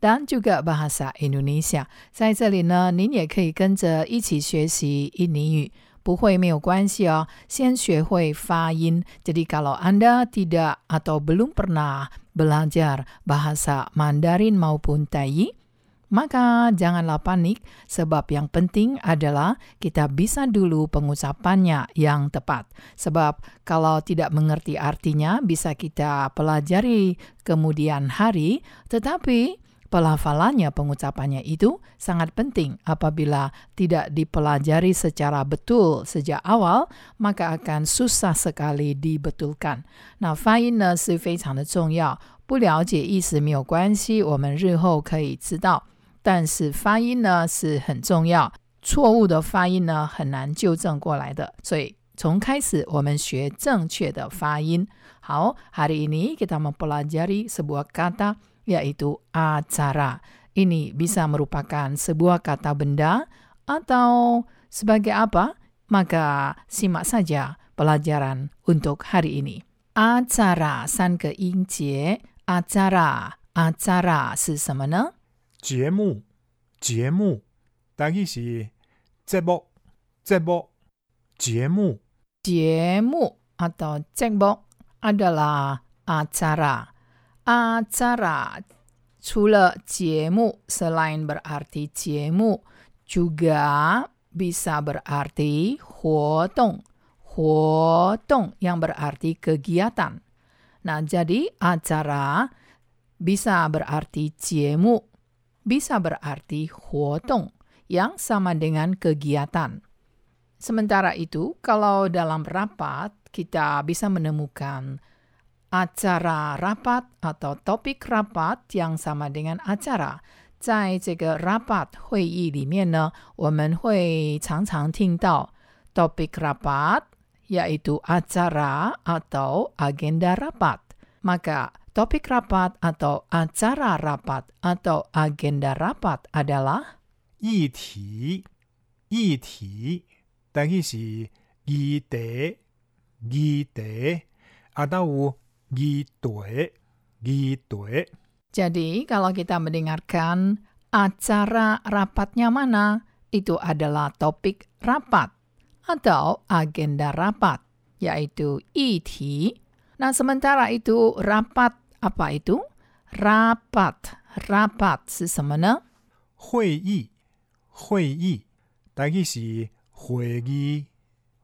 dan juga bahasa Indonesia. 在这里呢，您也可以跟着一起学习印尼语。不会没有关系哦，先学会发音。Jadi kalau Anda tidak atau belum pernah belajar bahasa Mandarin maupun Tai, maka janganlah panik sebab yang penting adalah kita bisa dulu pengucapannya yang tepat. Sebab kalau tidak mengerti artinya bisa kita pelajari kemudian hari, tetapi pelafalannya pengucapannya itu sangat penting apabila tidak dipelajari secara betul sejak awal maka akan susah sekali dibetulkan 那发音呢是非常的重要不了解意思没有关系我们日后可以知道但是发音呢是很重要错误的发音呢很难纠正过来的所以从开始我们学正确的发音好 hari ini kita mempelajari sebuah kata yaitu acara. Ini bisa merupakan sebuah kata benda atau sebagai apa? Maka simak saja pelajaran untuk hari ini. Acara 三个音节，acara acara 是什么呢？节目，节目，大意是节目，节目，节目。节目 atau cekbok adalah acara. acara. Cula ciemu selain berarti ciemu juga bisa berarti huotong. Huotong yang berarti kegiatan. Nah, jadi acara bisa berarti ciemu, bisa berarti huotong yang sama dengan kegiatan. Sementara itu, kalau dalam rapat kita bisa menemukan acara rapat atau topik rapat yang sama dengan acara。在这个 rapat 会议里面呢，我们会常常听到 topik rapat yaitu acara atau agenda rapat. Maka topik rapat atau acara rapat atau agenda rapat adalah 议题，议题，大意是议题，议题，啊，都有 议题，议题。 Jadi, kalau kita mendengarkan acara rapatnya mana, itu adalah topik rapat atau agenda rapat, yaitu iti. Nah, sementara itu rapat apa itu? Rapat, rapat 是什么呢？会议，会议，大意是会议，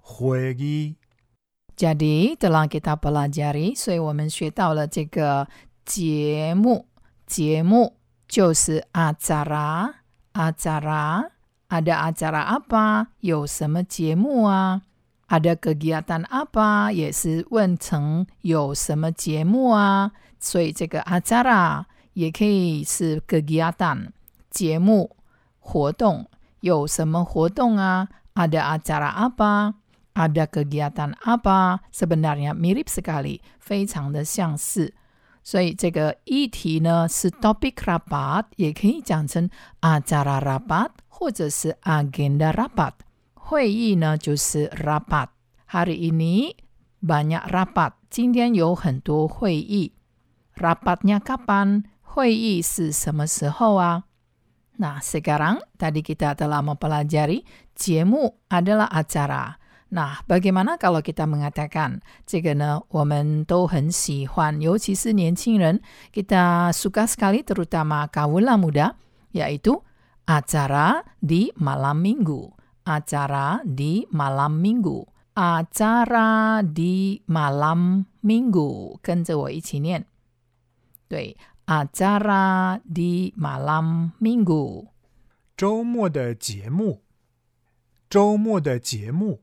会议。 Jadi telah kita pelajari，所以我们学到了这个节目。节目就是 acara acara ada acara apa 有什么节目啊 ada kegiatan apa 也是问成有什么节目啊所以这个 acara 也可以是 kegiatan 节目活动有什么活动啊 ada acara apa ada kegiatan apa sebenarnya mirip sekali 非常的相似所以这个议题呢是 topik rapat，也可以讲成 acara rapat 或者是 agenda rapat。会议呢就是 rapat。Hari ini banyak rapat，今天有很多会议。Rapatnya kapan？会议是什么时候啊？Nah, sekarang tadi kita telah mempelajari 节目 adalah acara。 Nah, bagaimana kalau kita mengatakan 这个呢？我们都很喜欢，尤其是年轻人，kita suka sekali terutama kaula muda, yaitu acara di malam minggu. Acara di malam minggu. Acara di malam minggu，跟着我一起念。对，acara di malam minggu。周末的节目，周末的节目。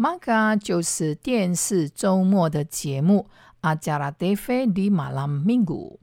maka 就是电视周末的节目 acara TV di malam minggu.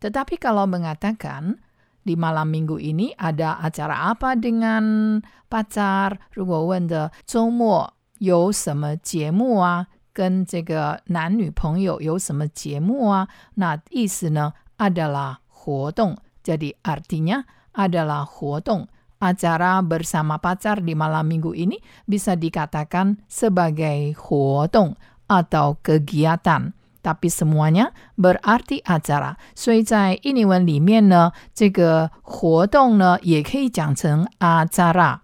Tetapi kalau mengatakan di malam minggu ini ada acara apa dengan pacar？如果问的周末有什么节目啊？跟这个男女朋友有什么节目啊？那意思呢 adalah 活动。Jadi artinya adalah 活动。 Acara bersama pacar di malam minggu ini bisa dikatakan sebagai 活动 atau kegiatan。tapi semuanya berarti acara，所以在印尼文里面呢，这个活动呢也可以讲成 acara，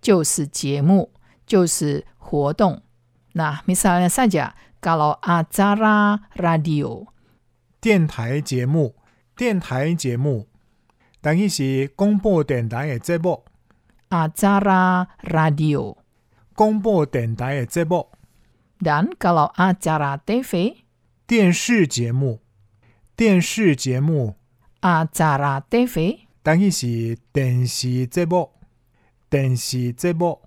就是节目，就是活动。那 misalnya saja kalau acara radio，电台节目，电台节目， 等于是广播电台的节目。 acara radio，广播电台的节目， dan kalau acara TV，电视节目，电视节目， acara TV。等于是电视节目，电视节目。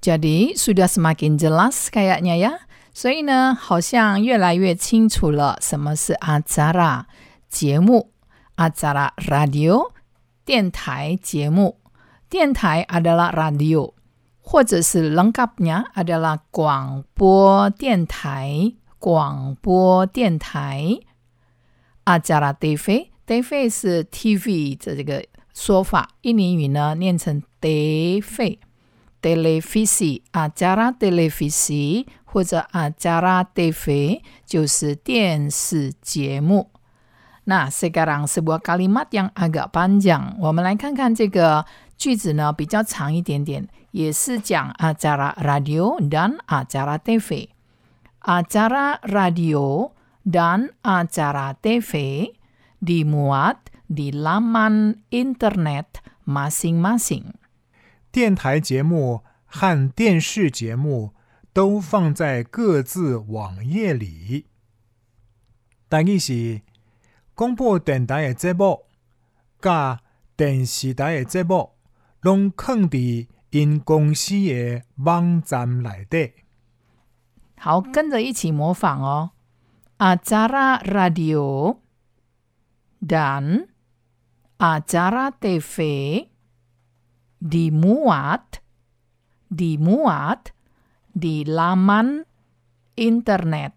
Jadi sudah semakin jelas kayaknya ya. 所以呢，好像越来越清楚了什么是 acara 节目 ，acara radio 电台节目，电台 adalah radio，或者是 lengkapnya adalah 广播电台，广播电台。acara TV TV 是 TV 的这个说法，印尼语呢念成 TV。televisi acara televisi 或者 acara TV 就是电视节目。 那 sekarang sebuah kalimat yang agak panjang，我们来看看这个句子呢比较长一点点，也是讲 acara radio dan acara TV。acara radio dan acara TV dimuat di laman internet masing-masing。电台节目和电视节目都放在各自网页里。但意是 广播电台的节目，甲电视台的节目，拢放伫因公司的网站内底。好，跟着一起模仿哦。acara radio dan acara TV dimuat dimuat di laman internet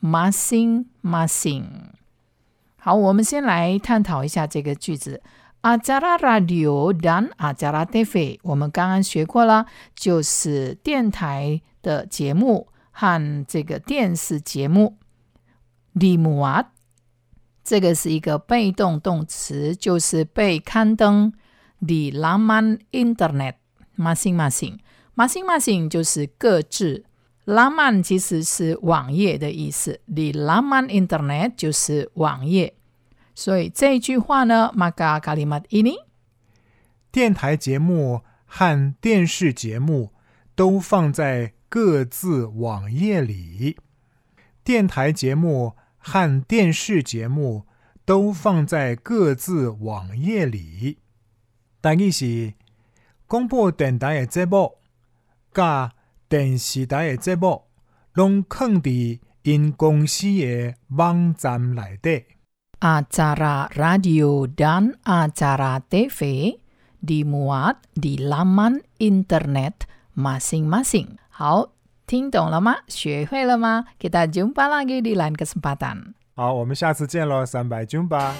masing-masing。 好，我们先来探讨一下这个句子。acara radio dan acara TV，我们刚刚学过了，就是电台的节目和这个电视节目。di m u a 这个是一个被动动词，就是被刊登。di laman internet masing-masing masing-masing 就是各自。Laman 其实是网页的意思，di laman internet 就是网页。所以这句话呢，maka kalimat ini 电台节目和电视节目都放在各自网页里。电台节目和电视节目都放在各自网页里。但意是广播电台的节目，甲电视台的节目，拢放伫因公司的网站内底。 acara radio dan acara TV dimuat di laman internet masing-masing. 好，听懂了吗？学会了吗？Kita jumpa lagi di lain kesempatan. 好，我们下次见喽，三百军吧。